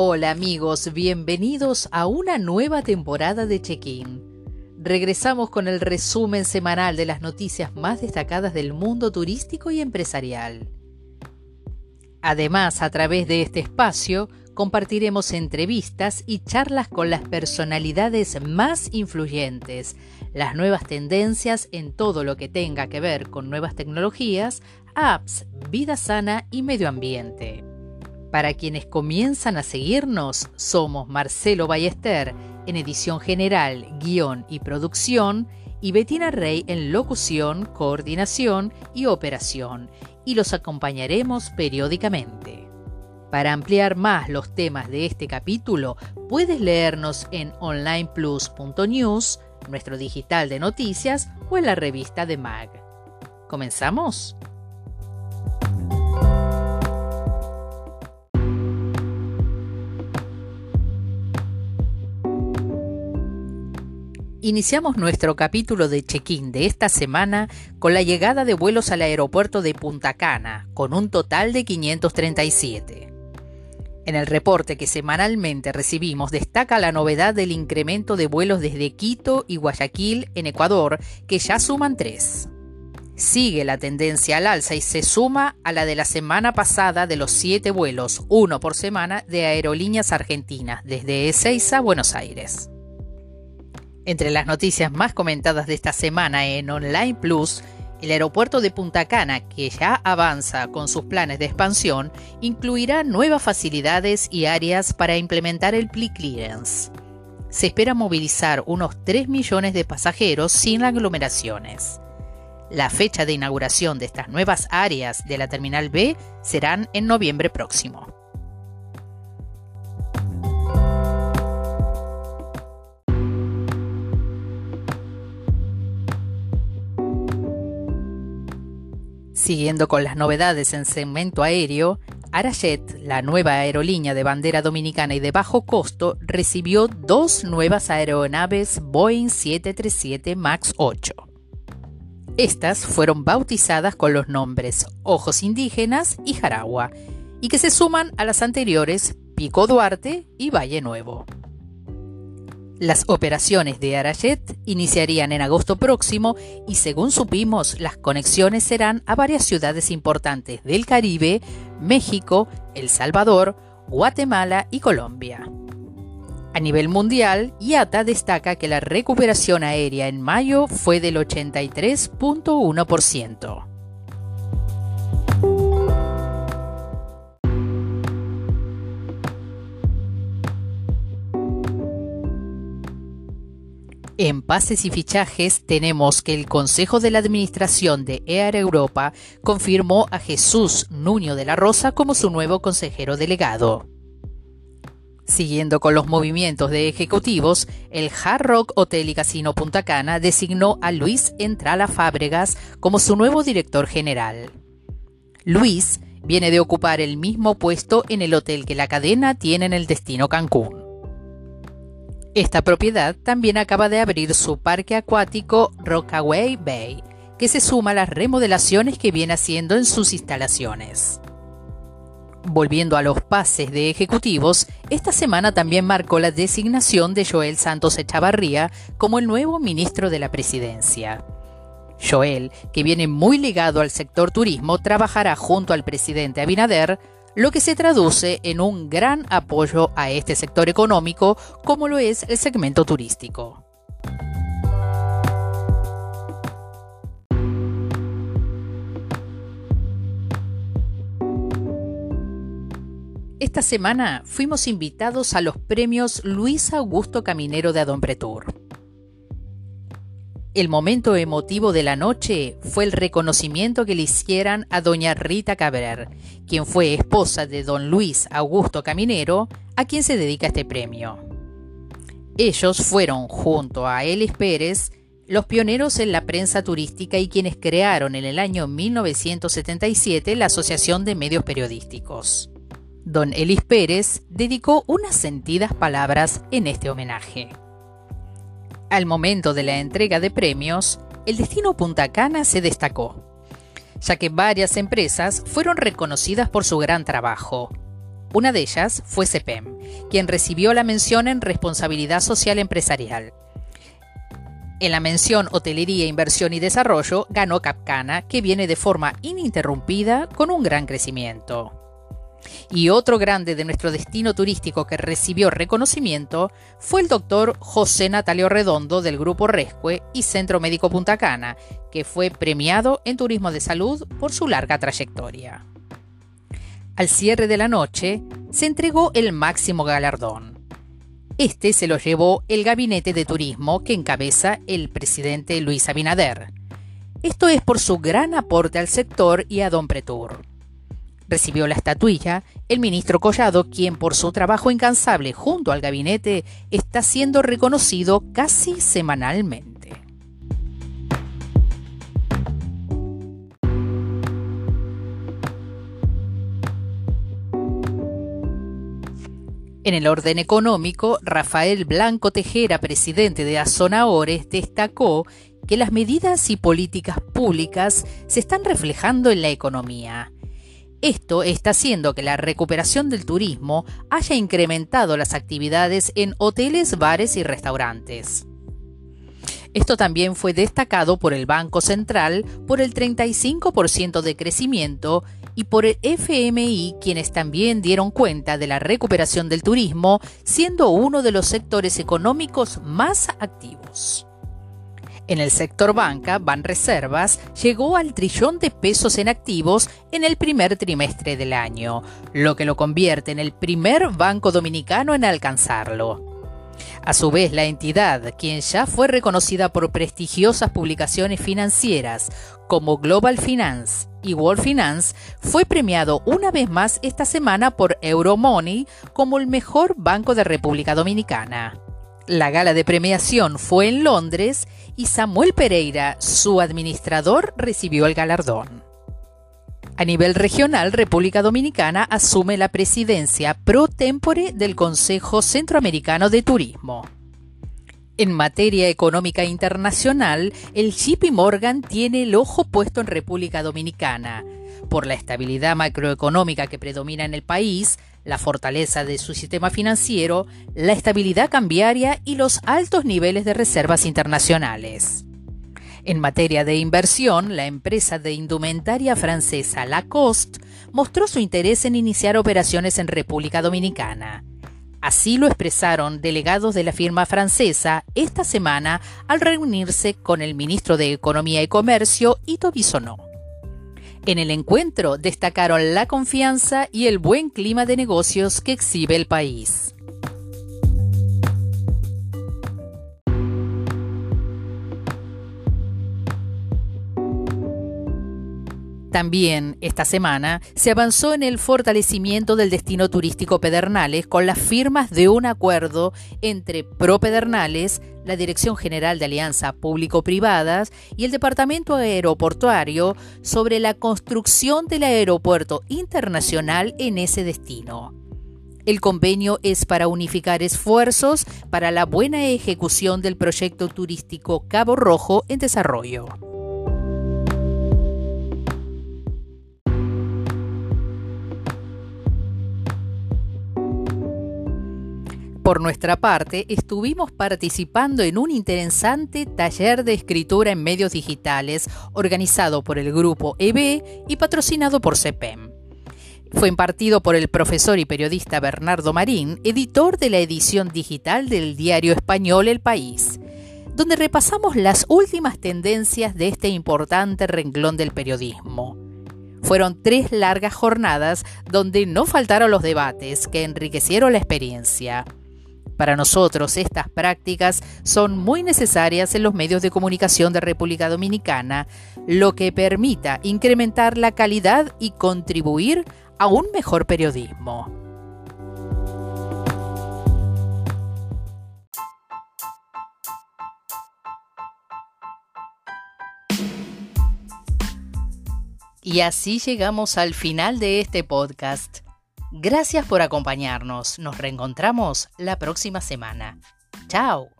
Hola amigos, bienvenidos a una nueva temporada de Check-in. Regresamos con el resumen semanal de las noticias más destacadas del mundo turístico y empresarial. Además, a través de este espacio, compartiremos entrevistas y charlas con las personalidades más influyentes, las nuevas tendencias en todo lo que tenga que ver con nuevas tecnologías, apps, vida sana y medio ambiente. Para quienes comienzan a seguirnos, somos Marcelo Ballester en edición general, guion y producción, y Betina Rey en locución, coordinación y operación, y los acompañaremos periódicamente. Para ampliar más los temas de este capítulo, puedes leernos en onlineplus.news, nuestro digital de noticias o en la revista de MAG. ¿Comenzamos? Iniciamos nuestro capítulo de check-in de esta semana con la llegada de vuelos al aeropuerto de Punta Cana, con un total de 537. En el reporte que semanalmente recibimos destaca la novedad del incremento de vuelos desde Quito y Guayaquil en Ecuador, que ya suman tres. Sigue la tendencia al alza y se suma a la de la semana pasada de los siete vuelos, uno por semana, de aerolíneas argentinas desde Ezeiza a Buenos Aires. Entre las noticias más comentadas de esta semana en Online Plus, el aeropuerto de Punta Cana, que ya avanza con sus planes de expansión, incluirá nuevas facilidades y áreas para implementar el Pli Clearance. Se espera movilizar unos 3 millones de pasajeros sin aglomeraciones. La fecha de inauguración de estas nuevas áreas de la Terminal B serán en noviembre próximo. Siguiendo con las novedades en segmento aéreo, Arajet, la nueva aerolínea de bandera dominicana y de bajo costo, recibió dos nuevas aeronaves Boeing 737 MAX 8. Estas fueron bautizadas con los nombres Ojos Indígenas y Jaragua, y que se suman a las anteriores Pico Duarte y Valle Nuevo. Las operaciones de Arajet iniciarían en agosto próximo y según supimos las conexiones serán a varias ciudades importantes del Caribe, México, El Salvador, Guatemala y Colombia. A nivel mundial, IATA destaca que la recuperación aérea en mayo fue del 83.1%. En pases y fichajes tenemos que el Consejo de la Administración de Air Europa confirmó a Jesús Nuño de la Rosa como su nuevo consejero delegado. Siguiendo con los movimientos de ejecutivos, el Hard Rock Hotel y Casino Punta Cana designó a Luis Entrala Fábregas como su nuevo director general. Luis viene de ocupar el mismo puesto en el hotel que la cadena tiene en el destino Cancún. Esta propiedad también acaba de abrir su parque acuático Rockaway Bay, que se suma a las remodelaciones que viene haciendo en sus instalaciones. Volviendo a los pases de ejecutivos, esta semana también marcó la designación de Joel Santos Echavarría como el nuevo ministro de la presidencia. Joel, que viene muy ligado al sector turismo, trabajará junto al presidente Abinader lo que se traduce en un gran apoyo a este sector económico como lo es el segmento turístico. Esta semana fuimos invitados a los premios Luis Augusto Caminero de Adonpretur. El momento emotivo de la noche fue el reconocimiento que le hicieran a doña Rita Cabrer, quien fue esposa de don Luis Augusto Caminero, a quien se dedica este premio. Ellos fueron, junto a Elis Pérez, los pioneros en la prensa turística y quienes crearon en el año 1977 la Asociación de Medios Periodísticos. Don Elis Pérez dedicó unas sentidas palabras en este homenaje. Al momento de la entrega de premios, el destino Punta Cana se destacó, ya que varias empresas fueron reconocidas por su gran trabajo. Una de ellas fue CEPEM, quien recibió la mención en responsabilidad social empresarial. En la mención Hotelería, Inversión y Desarrollo ganó Capcana, que viene de forma ininterrumpida con un gran crecimiento. Y otro grande de nuestro destino turístico que recibió reconocimiento fue el doctor José Natalio Redondo del Grupo Rescue y Centro Médico Punta Cana, que fue premiado en turismo de salud por su larga trayectoria. Al cierre de la noche, se entregó el máximo galardón. Este se lo llevó el Gabinete de Turismo que encabeza el presidente Luis Abinader. Esto es por su gran aporte al sector y a Don Pretur. Recibió la estatuilla el ministro Collado, quien por su trabajo incansable junto al gabinete está siendo reconocido casi semanalmente. En el orden económico, Rafael Blanco Tejera, presidente de Azonahores, destacó que las medidas y políticas públicas se están reflejando en la economía esto está haciendo que la recuperación del turismo haya incrementado las actividades en hoteles, bares y restaurantes. Esto también fue destacado por el Banco Central por el 35% de crecimiento y por el FMI, quienes también dieron cuenta de la recuperación del turismo, siendo uno de los sectores económicos más activos. En el sector banca, Banreservas llegó al trillón de pesos en activos en el primer trimestre del año, lo que lo convierte en el primer banco dominicano en alcanzarlo. A su vez, la entidad, quien ya fue reconocida por prestigiosas publicaciones financieras como Global Finance y World Finance, fue premiado una vez más esta semana por Euromoney como el mejor banco de República Dominicana. La gala de premiación fue en Londres y Samuel Pereira, su administrador, recibió el galardón. A nivel regional, República Dominicana asume la presidencia pro tempore del Consejo Centroamericano de Turismo. En materia económica internacional, el JP Morgan tiene el ojo puesto en República Dominicana, por la estabilidad macroeconómica que predomina en el país, la fortaleza de su sistema financiero, la estabilidad cambiaria y los altos niveles de reservas internacionales. En materia de inversión, la empresa de indumentaria francesa Lacoste mostró su interés en iniciar operaciones en República Dominicana. Así lo expresaron delegados de la firma francesa esta semana al reunirse con el ministro de Economía y Comercio, Ito Bisonó. En el encuentro destacaron la confianza y el buen clima de negocios que exhibe el país. También esta semana se avanzó en el fortalecimiento del destino turístico Pedernales con las firmas de un acuerdo entre Pro Pedernales, la Dirección General de Alianza Público-Privadas y el Departamento Aeroportuario sobre la construcción del aeropuerto internacional en ese destino. El convenio es para unificar esfuerzos para la buena ejecución del proyecto turístico Cabo Rojo en desarrollo. Por nuestra parte, estuvimos participando en un interesante taller de escritura en medios digitales organizado por el grupo EB y patrocinado por CEPEM. Fue impartido por el profesor y periodista Bernardo Marín, editor de la edición digital del diario español El País, donde repasamos las últimas tendencias de este importante renglón del periodismo. Fueron tres largas jornadas donde no faltaron los debates que enriquecieron la experiencia. Para nosotros estas prácticas son muy necesarias en los medios de comunicación de República Dominicana, lo que permita incrementar la calidad y contribuir a un mejor periodismo. Y así llegamos al final de este podcast. Gracias por acompañarnos. Nos reencontramos la próxima semana. Chao.